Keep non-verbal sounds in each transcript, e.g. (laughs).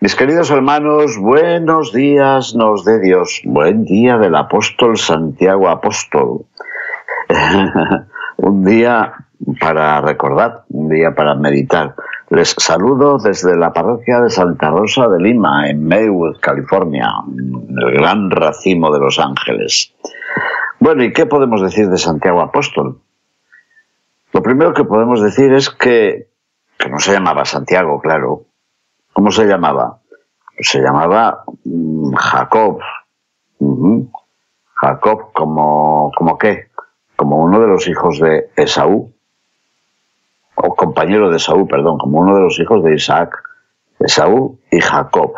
Mis queridos hermanos, buenos días nos dé Dios. Buen día del apóstol Santiago Apóstol. (laughs) un día para recordar, un día para meditar. Les saludo desde la parroquia de Santa Rosa de Lima, en Maywood, California, el gran racimo de Los Ángeles. Bueno, ¿y qué podemos decir de Santiago Apóstol? Lo primero que podemos decir es que, que no se llamaba Santiago, claro, ¿Cómo se llamaba? Se llamaba mm, Jacob. Jacob como, como qué? Como uno de los hijos de Esaú. O compañero de Esaú, perdón, como uno de los hijos de Isaac, Esaú y Jacob.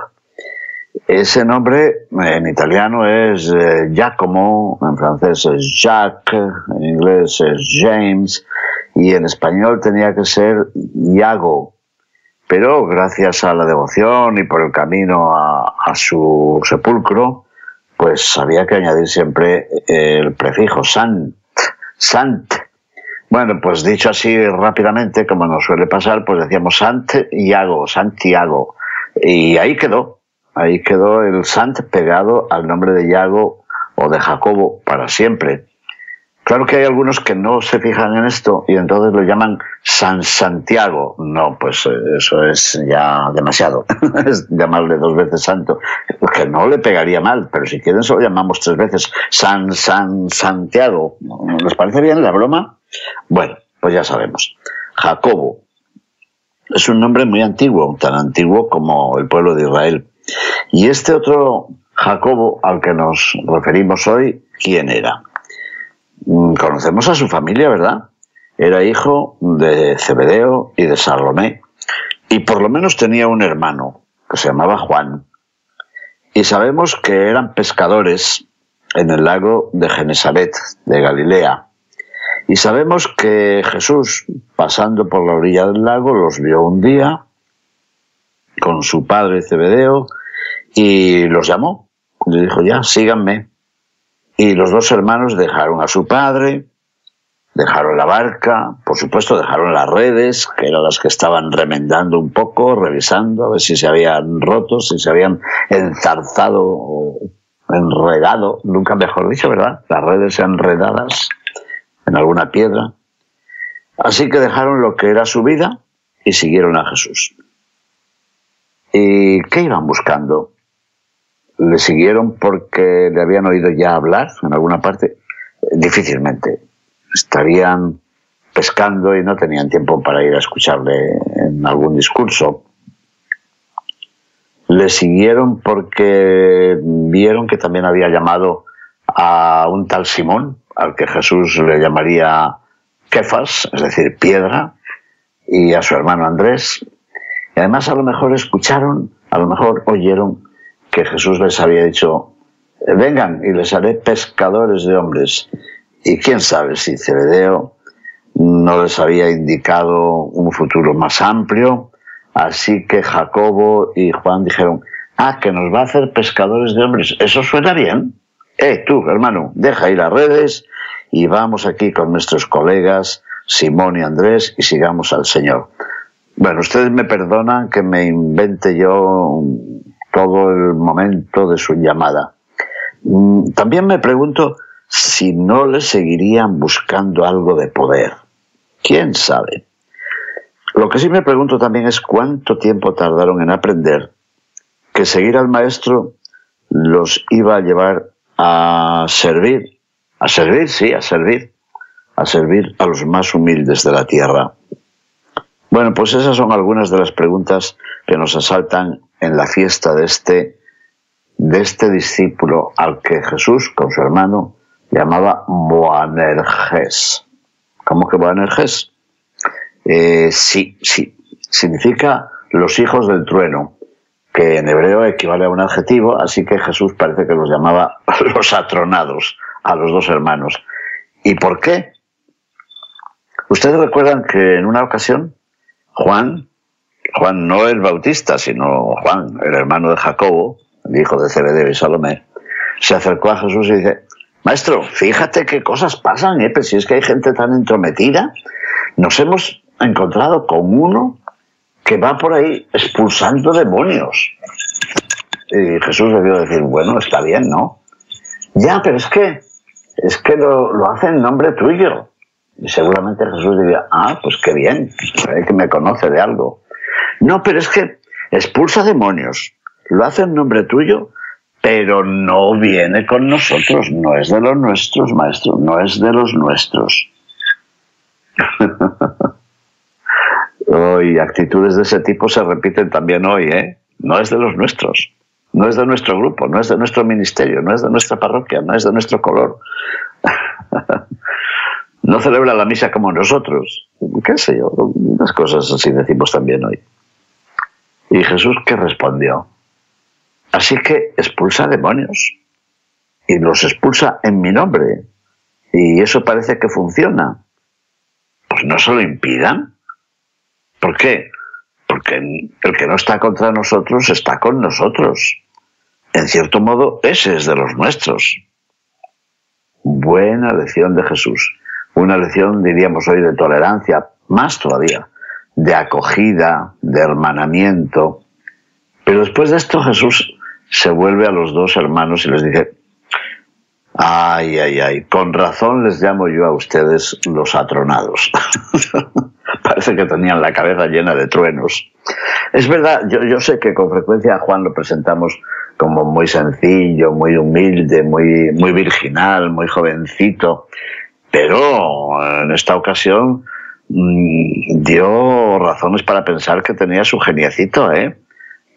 Ese nombre en italiano es eh, Giacomo, en francés es Jacques, en inglés es James, y en español tenía que ser Iago, pero gracias a la devoción y por el camino a, su sepulcro, pues había que añadir siempre el prefijo sant, sant. Bueno, pues dicho así rápidamente, como nos suele pasar, pues decíamos Santiago, Santiago. Y ahí quedó, ahí quedó el Sant pegado al nombre de Iago o de Jacobo para siempre. Claro que hay algunos que no se fijan en esto y entonces lo llaman San Santiago. No, pues eh, eso es ya demasiado. (laughs) es llamarle dos veces santo, porque no le pegaría mal, pero si quieren solo llamamos tres veces San San Santiago. ¿Les parece bien la broma? Bueno, pues ya sabemos. Jacobo es un nombre muy antiguo, tan antiguo como el pueblo de Israel. Y este otro Jacobo al que nos referimos hoy, ¿quién era? Mm, conocemos a su familia, ¿verdad? Era hijo de Zebedeo y de Salomé, y por lo menos tenía un hermano que se llamaba Juan. Y sabemos que eran pescadores en el lago de Genesaret, de Galilea. Y sabemos que Jesús, pasando por la orilla del lago, los vio un día con su padre Zebedeo y los llamó. Le dijo, ya, síganme. Y los dos hermanos dejaron a su padre, dejaron la barca, por supuesto dejaron las redes, que eran las que estaban remendando un poco, revisando a ver si se habían roto, si se habían enzarzado o enredado, nunca mejor dicho, ¿verdad? Las redes enredadas en alguna piedra. Así que dejaron lo que era su vida y siguieron a Jesús. ¿Y qué iban buscando? Le siguieron porque le habían oído ya hablar en alguna parte, difícilmente. Estarían pescando y no tenían tiempo para ir a escucharle en algún discurso. Le siguieron porque vieron que también había llamado a un tal Simón, al que Jesús le llamaría Kefas, es decir, piedra, y a su hermano Andrés. Y además a lo mejor escucharon, a lo mejor oyeron que Jesús les había dicho, vengan y les haré pescadores de hombres. Y quién sabe si Cebedeo no les había indicado un futuro más amplio, así que Jacobo y Juan dijeron, ah, que nos va a hacer pescadores de hombres, eso suena bien. Eh, tú, hermano, deja ir las redes y vamos aquí con nuestros colegas Simón y Andrés y sigamos al Señor. Bueno, ustedes me perdonan que me invente yo todo el momento de su llamada. Mm, también me pregunto si no le seguirían buscando algo de poder. ¿Quién sabe? Lo que sí me pregunto también es cuánto tiempo tardaron en aprender que seguir al maestro los iba a llevar a servir, a servir, sí, a servir, a servir a los más humildes de la tierra. Bueno, pues esas son algunas de las preguntas que nos asaltan en la fiesta de este, de este discípulo al que Jesús con su hermano llamaba Boanerges. ¿Cómo que Boanerges? Eh, sí, sí. Significa los hijos del trueno, que en hebreo equivale a un adjetivo, así que Jesús parece que los llamaba (laughs) los atronados a los dos hermanos. ¿Y por qué? Ustedes recuerdan que en una ocasión Juan, Juan no el Bautista, sino Juan, el hermano de Jacobo, el hijo de Zebedeo y Salomé, se acercó a Jesús y dice, Maestro, fíjate qué cosas pasan, ¿eh? Pero si es que hay gente tan entrometida, nos hemos encontrado con uno que va por ahí expulsando demonios. Y Jesús debió decir, bueno, está bien, ¿no? Ya, pero es que, es que lo, lo hace en nombre tuyo. Y seguramente Jesús diría, ah, pues qué bien, que me conoce de algo. No, pero es que expulsa demonios, lo hace en nombre tuyo, pero no viene con nosotros, no es de los nuestros, maestro, no es de los nuestros. (laughs) hoy actitudes de ese tipo se repiten también hoy, ¿eh? No es de los nuestros, no es de nuestro grupo, no es de nuestro ministerio, no es de nuestra parroquia, no es de nuestro color. (laughs) no celebra la misa como nosotros. ¿Qué sé yo? Unas cosas así decimos también hoy. ¿Y Jesús qué respondió? Así que expulsa demonios y los expulsa en mi nombre. Y eso parece que funciona. Pues no se lo impidan. ¿Por qué? Porque el que no está contra nosotros está con nosotros. En cierto modo, ese es de los nuestros. Buena lección de Jesús. Una lección, diríamos hoy, de tolerancia, más todavía, de acogida, de hermanamiento. Pero después de esto Jesús se vuelve a los dos hermanos y les dice, ay, ay, ay, con razón les llamo yo a ustedes los atronados. (laughs) Parece que tenían la cabeza llena de truenos. Es verdad, yo, sé que con frecuencia a Juan lo presentamos como muy sencillo, muy humilde, muy, muy virginal, muy jovencito, pero en esta ocasión dio razones para pensar que tenía su geniecito, ¿eh?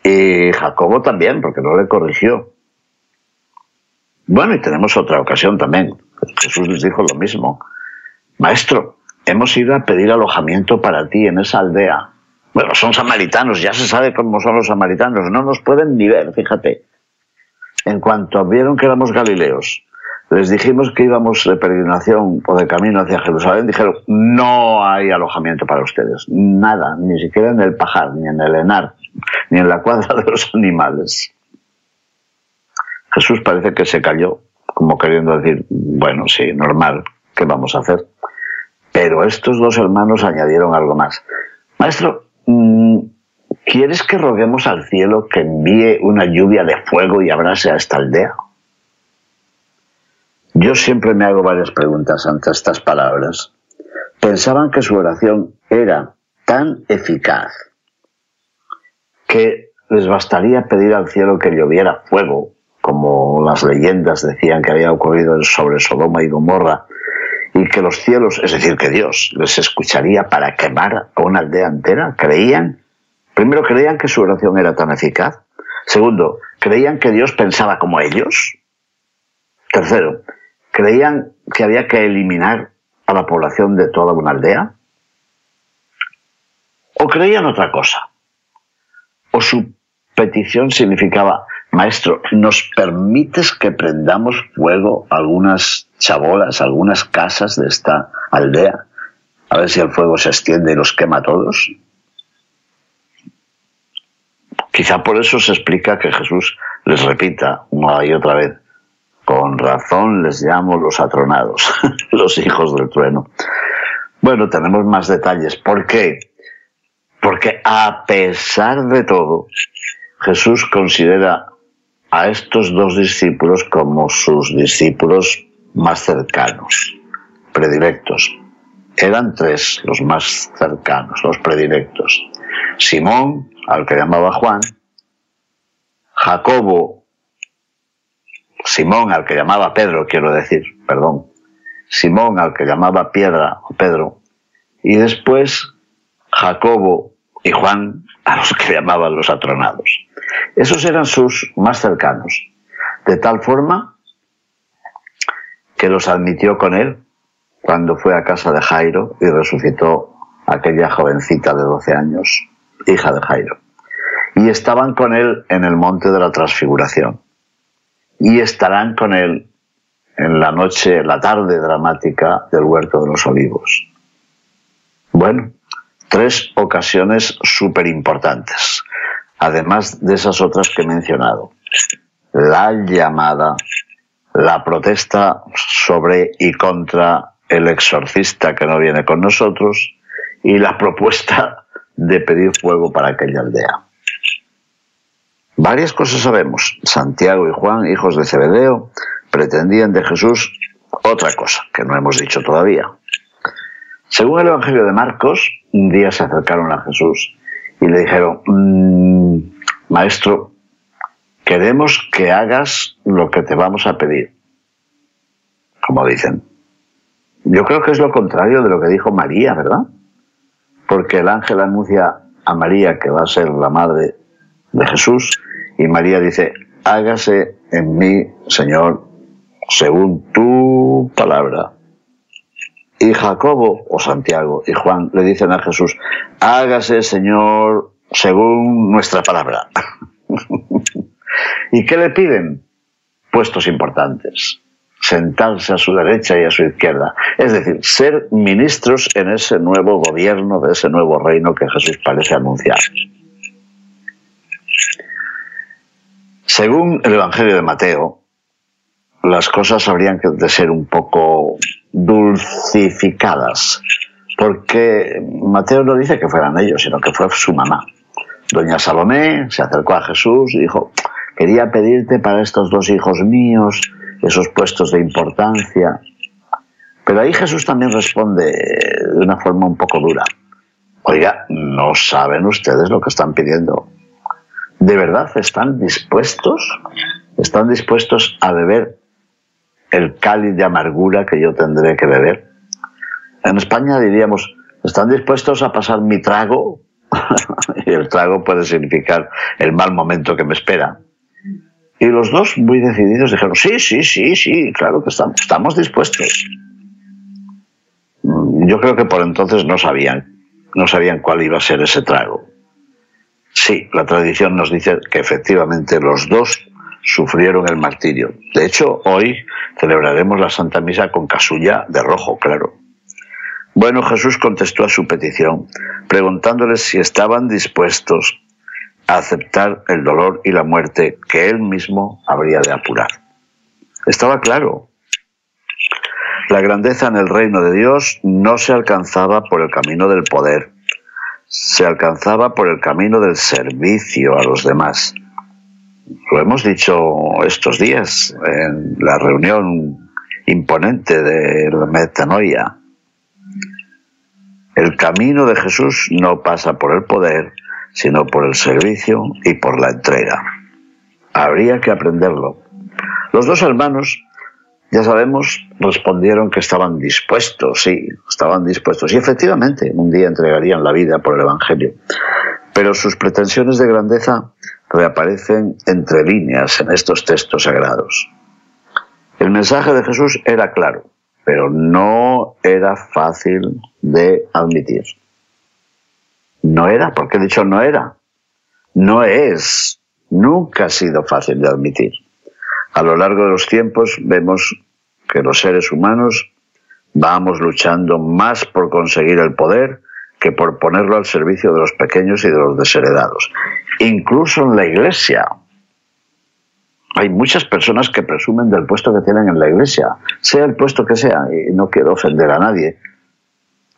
Y Jacobo también, porque no le corrigió. Bueno, y tenemos otra ocasión también. Jesús les dijo lo mismo. Maestro, hemos ido a pedir alojamiento para ti en esa aldea. Bueno, son samaritanos, ya se sabe cómo son los samaritanos, no nos pueden ni ver, fíjate. En cuanto vieron que éramos galileos, les dijimos que íbamos de peregrinación o de camino hacia Jerusalén, dijeron, no hay alojamiento para ustedes, nada, ni siquiera en el pajar, ni en el enar, ni en la cuadra de los animales. Jesús parece que se cayó, como queriendo decir, bueno, sí, normal, ¿qué vamos a hacer? Pero estos dos hermanos añadieron algo más. Maestro, mm, ¿quieres que roguemos al cielo que envíe una lluvia de fuego y abrase a esta aldea? Yo siempre me hago varias preguntas ante estas palabras. Pensaban que su oración era tan eficaz que les bastaría pedir al cielo que lloviera fuego, como las leyendas decían que había ocurrido sobre Sodoma y Gomorra, y que los cielos, es decir, que Dios les escucharía para quemar a una aldea entera. ¿Creían? Primero, creían que su oración era tan eficaz. Segundo, creían que Dios pensaba como ellos. Tercero, creían que había que eliminar a la población de toda una aldea? ¿O creían otra cosa? ¿O su petición significaba, maestro, ¿nos permites que prendamos fuego algunas chabolas, algunas casas de esta aldea? A ver si el fuego se extiende y los quema a todos. Quizá por eso se explica que Jesús les repita una y otra vez, con razón les llamo los atronados, (laughs) los hijos del trueno. Bueno, tenemos más detalles. ¿Por qué? Porque a pesar de todo, Jesús considera a estos dos discípulos como sus discípulos más cercanos, predilectos. Eran tres los más cercanos, los predilectos. Simón, al que llamaba Juan, Jacobo, Simón, al que llamaba Pedro, quiero decir, perdón, Simón, al que llamaba Piedra o Pedro, y después Jacobo y Juan, a los que llamaban los atronados. Esos eran sus más cercanos, de tal forma que los admitió con él cuando fue a casa de Jairo y resucitó aquella jovencita de 12 años, hija de Jairo. Y estaban con él en el monte de la transfiguración. Y estarán con él en la noche, la tarde dramática del huerto de los olivos. Bueno, tres ocasiones súper importantes, además de esas otras que he mencionado. La llamada, la protesta sobre y contra el exorcista que no viene con nosotros y la propuesta de pedir fuego para aquella aldea. Varias cosas sabemos. Santiago y Juan, hijos de Zebedeo, pretendían de Jesús otra cosa que no hemos dicho todavía. Según el Evangelio de Marcos, un día se acercaron a Jesús y le dijeron, mm, Maestro, queremos que hagas lo que te vamos a pedir. Como dicen. Yo creo que es lo contrario de lo que dijo María, ¿verdad? Porque el ángel anuncia a María que va a ser la madre de Jesús y María dice, hágase en mí, Señor, según tu palabra. Y Jacobo o Santiago y Juan le dicen a Jesús, hágase, Señor, según nuestra palabra. (laughs) ¿Y qué le piden? Puestos importantes, sentarse a su derecha y a su izquierda. Es decir, ser ministros en ese nuevo gobierno, de ese nuevo reino que Jesús parece anunciar. Según el Evangelio de Mateo, las cosas habrían de ser un poco dulcificadas, porque Mateo no dice que fueran ellos, sino que fue su mamá. Doña Salomé se acercó a Jesús y dijo, quería pedirte para estos dos hijos míos esos puestos de importancia. Pero ahí Jesús también responde de una forma un poco dura. Oiga, no saben ustedes lo que están pidiendo. ¿De verdad están dispuestos? ¿Están dispuestos a beber el cáliz de amargura que yo tendré que beber? En España diríamos, ¿están dispuestos a pasar mi trago? (laughs) y el trago puede significar el mal momento que me espera. Y los dos, muy decididos, dijeron, sí, sí, sí, sí, claro que estamos, estamos dispuestos. Yo creo que por entonces no sabían, no sabían cuál iba a ser ese trago. Sí, la tradición nos dice que efectivamente los dos sufrieron el martirio. De hecho, hoy celebraremos la Santa Misa con casulla de rojo, claro. Bueno, Jesús contestó a su petición, preguntándoles si estaban dispuestos a aceptar el dolor y la muerte que él mismo habría de apurar. Estaba claro. La grandeza en el reino de Dios no se alcanzaba por el camino del poder, se alcanzaba por el camino del servicio a los demás. Lo hemos dicho estos días en la reunión imponente de la metanoia. El camino de Jesús no pasa por el poder, sino por el servicio y por la entrega. Habría que aprenderlo. Los dos hermanos ya sabemos, respondieron que estaban dispuestos, sí, estaban dispuestos. Y efectivamente, un día entregarían la vida por el Evangelio. Pero sus pretensiones de grandeza reaparecen entre líneas en estos textos sagrados. El mensaje de Jesús era claro, pero no era fácil de admitir. No era, porque he dicho no era. No es, nunca ha sido fácil de admitir. A lo largo de los tiempos vemos que los seres humanos vamos luchando más por conseguir el poder que por ponerlo al servicio de los pequeños y de los desheredados. Incluso en la iglesia. Hay muchas personas que presumen del puesto que tienen en la iglesia, sea el puesto que sea, y no quiero ofender a nadie.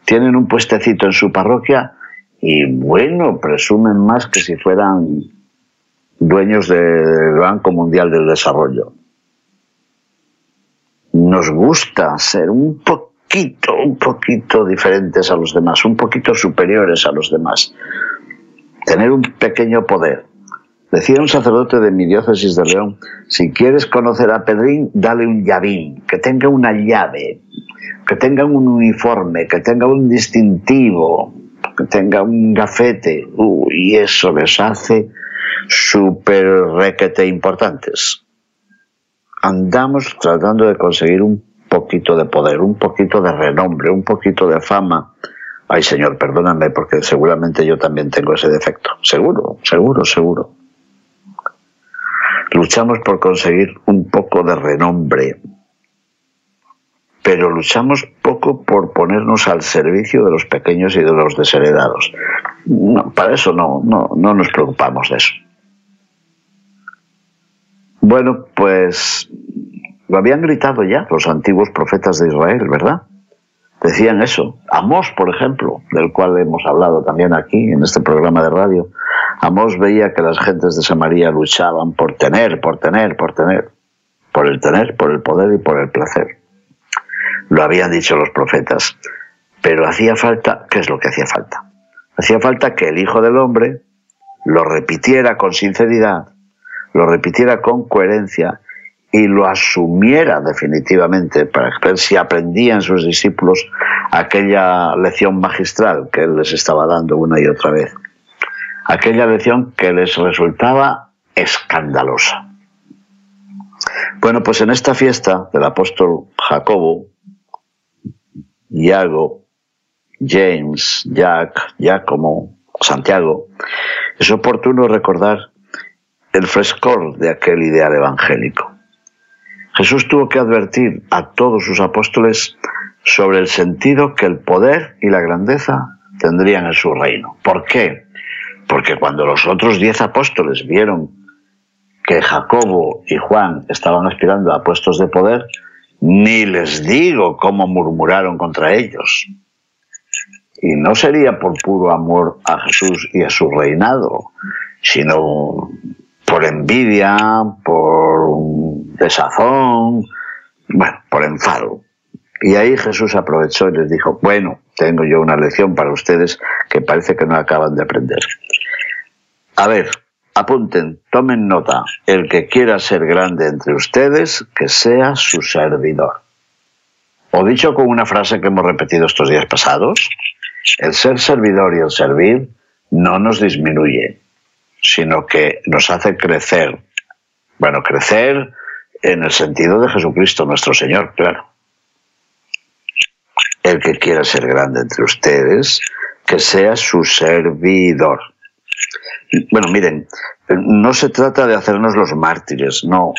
Tienen un puestecito en su parroquia y bueno, presumen más que si fueran dueños del Banco Mundial del Desarrollo. Nos gusta ser un poquito, un poquito diferentes a los demás, un poquito superiores a los demás, tener un pequeño poder. Decía un sacerdote de mi diócesis de León, si quieres conocer a Pedrín, dale un llavín, que tenga una llave, que tenga un uniforme, que tenga un distintivo, que tenga un gafete, y eso les hace súper requete importantes. Andamos tratando de conseguir un poquito de poder, un poquito de renombre, un poquito de fama, Ay, Señor, perdóname porque seguramente yo también tengo ese defecto. Seguro, seguro, seguro. Luchamos por conseguir un poco de renombre, pero luchamos poco por ponernos al servicio de los pequeños y de los desheredados. para eso no, no, no nos preocupamos de eso. Bueno, pues lo habían gritado ya los antiguos profetas de Israel, ¿verdad? Decían eso. Amós, por ejemplo, del cual hemos hablado también aquí en este programa de radio. Amós veía que las gentes de Samaria luchaban por tener, por tener, por tener, por el tener, por el poder y por el placer. Lo habían dicho los profetas. Pero hacía falta, ¿qué es lo que hacía falta? Hacía falta que el Hijo del Hombre lo repitiera con sinceridad, lo repitiera con coherencia y lo asumiera definitivamente para ver si aprendían sus discípulos aquella lección magistral que él les estaba dando una y otra vez. Aquella lección que les resultaba escandalosa. Bueno, pues en esta fiesta del apóstol Jacobo, Iago, James, Jack, Giacomo, Santiago, es oportuno recordar el frescor de aquel ideal evangélico. Jesús tuvo que advertir a todos sus apóstoles sobre el sentido que el poder y la grandeza tendrían en su reino. ¿Por qué? Porque cuando los otros diez apóstoles vieron que Jacobo y Juan estaban aspirando a puestos de poder, ni les digo cómo murmuraron contra ellos. Y no sería por puro amor a Jesús y a su reinado, sino por envidia, por desazón, bueno, por enfado. Y ahí Jesús aprovechó y les dijo, bueno, tengo yo una lección para ustedes que parece que no acaban de aprender. A ver, apunten, tomen nota, el que quiera ser grande entre ustedes, que sea su servidor. O dicho con una frase que hemos repetido estos días pasados, el ser servidor y el servir no nos disminuye, sino que nos hace crecer. Bueno, crecer en el sentido de Jesucristo nuestro Señor, claro. El que quiera ser grande entre ustedes, que sea su servidor. Bueno, miren, no se trata de hacernos los mártires, no.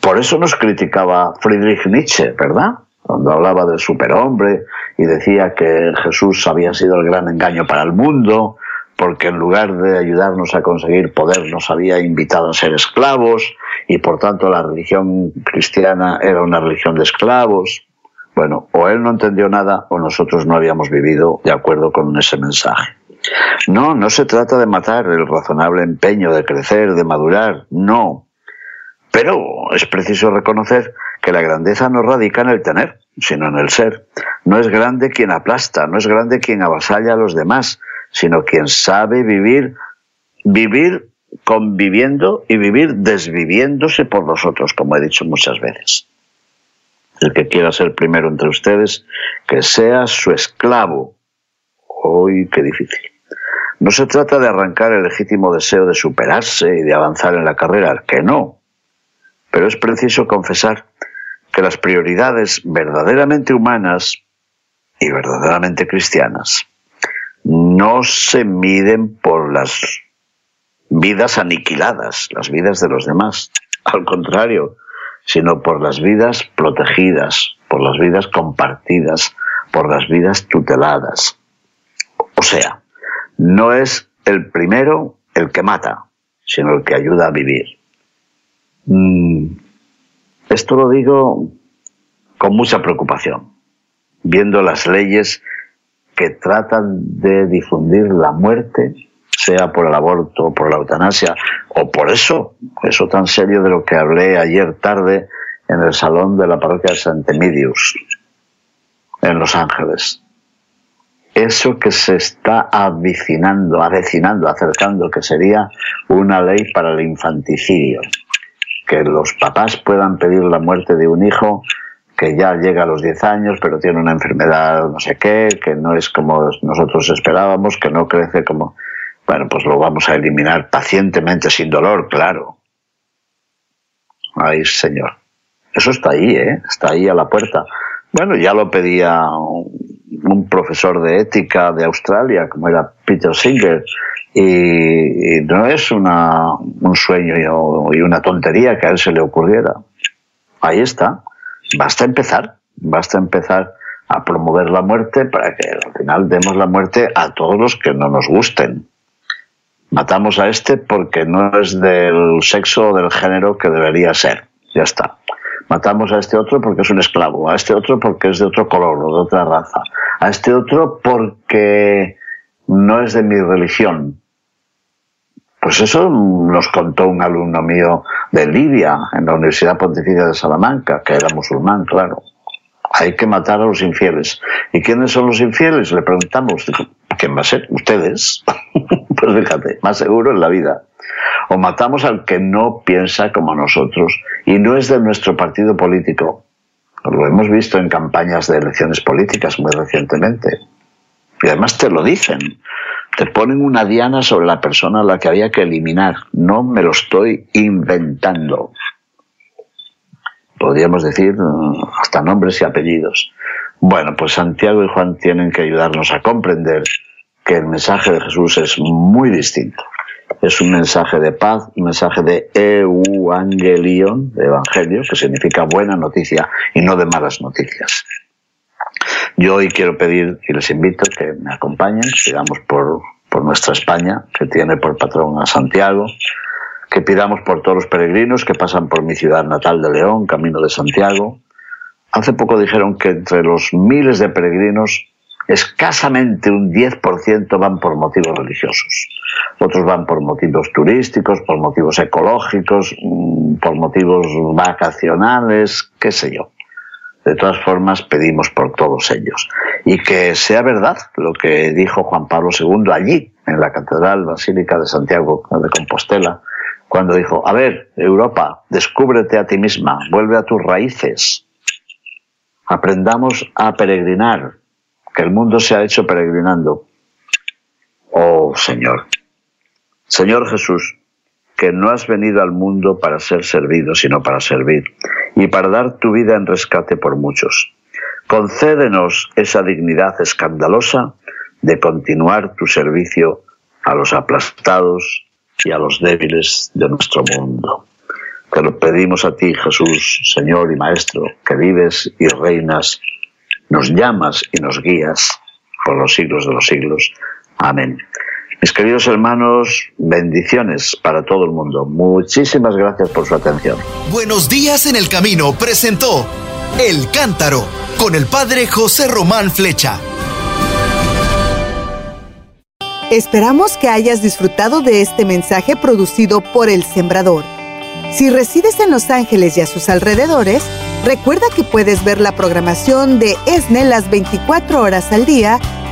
Por eso nos criticaba Friedrich Nietzsche, ¿verdad? Cuando hablaba del superhombre y decía que Jesús había sido el gran engaño para el mundo, porque en lugar de ayudarnos a conseguir poder nos había invitado a ser esclavos y por tanto la religión cristiana era una religión de esclavos. Bueno, o él no entendió nada o nosotros no habíamos vivido de acuerdo con ese mensaje. No, no se trata de matar el razonable empeño de crecer, de madurar, no. Pero es preciso reconocer que la grandeza no radica en el tener, sino en el ser. No es grande quien aplasta, no es grande quien avasalla a los demás, sino quien sabe vivir, vivir conviviendo y vivir desviviéndose por los otros, como he dicho muchas veces. El que quiera ser primero entre ustedes, que sea su esclavo. ¡Uy, qué difícil! No se trata de arrancar el legítimo deseo de superarse y de avanzar en la carrera, que no. Pero es preciso confesar que las prioridades verdaderamente humanas y verdaderamente cristianas no se miden por las vidas aniquiladas, las vidas de los demás, al contrario, sino por las vidas protegidas, por las vidas compartidas, por las vidas tuteladas. O sea, no es el primero el que mata, sino el que ayuda a vivir. Mm, esto lo digo con mucha preocupación, viendo las leyes que tratan de difundir la muerte, sea por el aborto o por la eutanasia, o por eso, eso tan serio de lo que hablé ayer tarde en el salón de la parroquia de Santemidius, en Los Ángeles. Eso que se está avicinando, avecinando, acercando, que sería una ley para el infanticidio. Que los papás puedan pedir la muerte de un hijo que ya llega a los 10 años, pero tiene una enfermedad no sé qué, que no es como nosotros esperábamos, que no crece como... Bueno, pues lo vamos a eliminar pacientemente, sin dolor, claro. Ay, señor. Eso está ahí, ¿eh? Está ahí a la puerta. Bueno, ya lo pedía un profesor de ética de Australia, como era Peter Singer, y, no es una, un sueño y una tontería que a él se le ocurriera. Ahí está. Basta empezar, basta empezar a promover la muerte para que al final demos la muerte a todos los que no nos gusten. Matamos a este porque no es del sexo o del género que debería ser. Ya está. Matamos a este otro porque es un esclavo, a este otro porque es de otro color o de otra raza, a este otro porque no es de mi religión. Pues eso nos contó un alumno mío de Libia, en la Universidad Pontificia de Salamanca, que era musulmán, claro. Hay que matar a los infieles. ¿Y quiénes son los infieles? Le preguntamos. ¿Quién va a ser? Ustedes. (laughs) pues fíjate, más seguro en la vida. O matamos al que no piensa como nosotros y no es de nuestro partido político. Lo hemos visto en campañas de elecciones políticas muy recientemente. Y además te lo dicen. Te ponen una diana sobre la persona a la que había que eliminar. No me lo estoy inventando. Podríamos decir mm, hasta nombres y apellidos. Bueno, pues Santiago y Juan tienen que ayudarnos a comprender que el mensaje de Jesús es muy distinto. Es un mensaje de paz, un mensaje de euangelion, de evangelio, que significa buena noticia y no de malas noticias. Yo hoy quiero pedir y les invito que me acompañen, sigamos por, por nuestra España, que tiene por patrón a Santiago, que pidamos por todos los peregrinos que pasan por mi ciudad natal de León, camino de Santiago. Hace poco dijeron que entre los miles de peregrinos, escasamente un 10% van por motivos religiosos. Otros van por motivos turísticos, por motivos ecológicos, mm, por motivos vacacionales, qué sé yo. De todas formas, pedimos por todos ellos. Y que sea verdad lo que dijo Juan Pablo II allí, en la Catedral Basílica de Santiago de Compostela, cuando dijo, a ver, Europa, descúbrete a ti misma, vuelve a tus raíces. Aprendamos a peregrinar, que el mundo se ha hecho peregrinando. Oh Señor, Señor Jesús, que no has venido al mundo para ser servido, sino para servir, y para dar tu vida en rescate por muchos. Concédenos esa dignidad escandalosa de continuar tu servicio a los aplastados y a los débiles de nuestro mundo. Te lo pedimos a ti, Jesús, Señor y Maestro, que vives y reinas, nos llamas y nos guías por los siglos de los siglos. Amén. Mis queridos hermanos, bendiciones para todo el mundo. Muchísimas gracias por su atención. Buenos días en el camino presentó El Cántaro con el padre José Román Flecha. Esperamos que hayas disfrutado de este mensaje producido por El Sembrador. Si resides en Los Ángeles y a sus alrededores, recuerda que puedes ver la programación de ESNE las 24 horas al día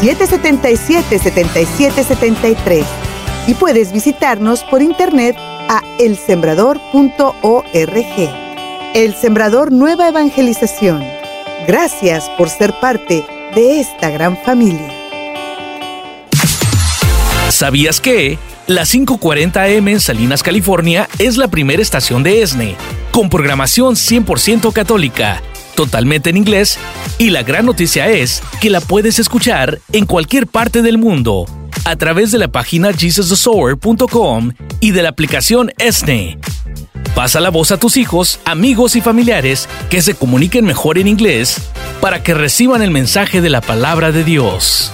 777-7773 y puedes visitarnos por internet a elsembrador.org. El Sembrador Nueva Evangelización. Gracias por ser parte de esta gran familia. ¿Sabías que? La 540M en Salinas, California es la primera estación de ESNE, con programación 100% católica totalmente en inglés, y la gran noticia es que la puedes escuchar en cualquier parte del mundo a través de la página jesusthesower.com y de la aplicación ESNE. Pasa la voz a tus hijos, amigos y familiares que se comuniquen mejor en inglés para que reciban el mensaje de la palabra de Dios.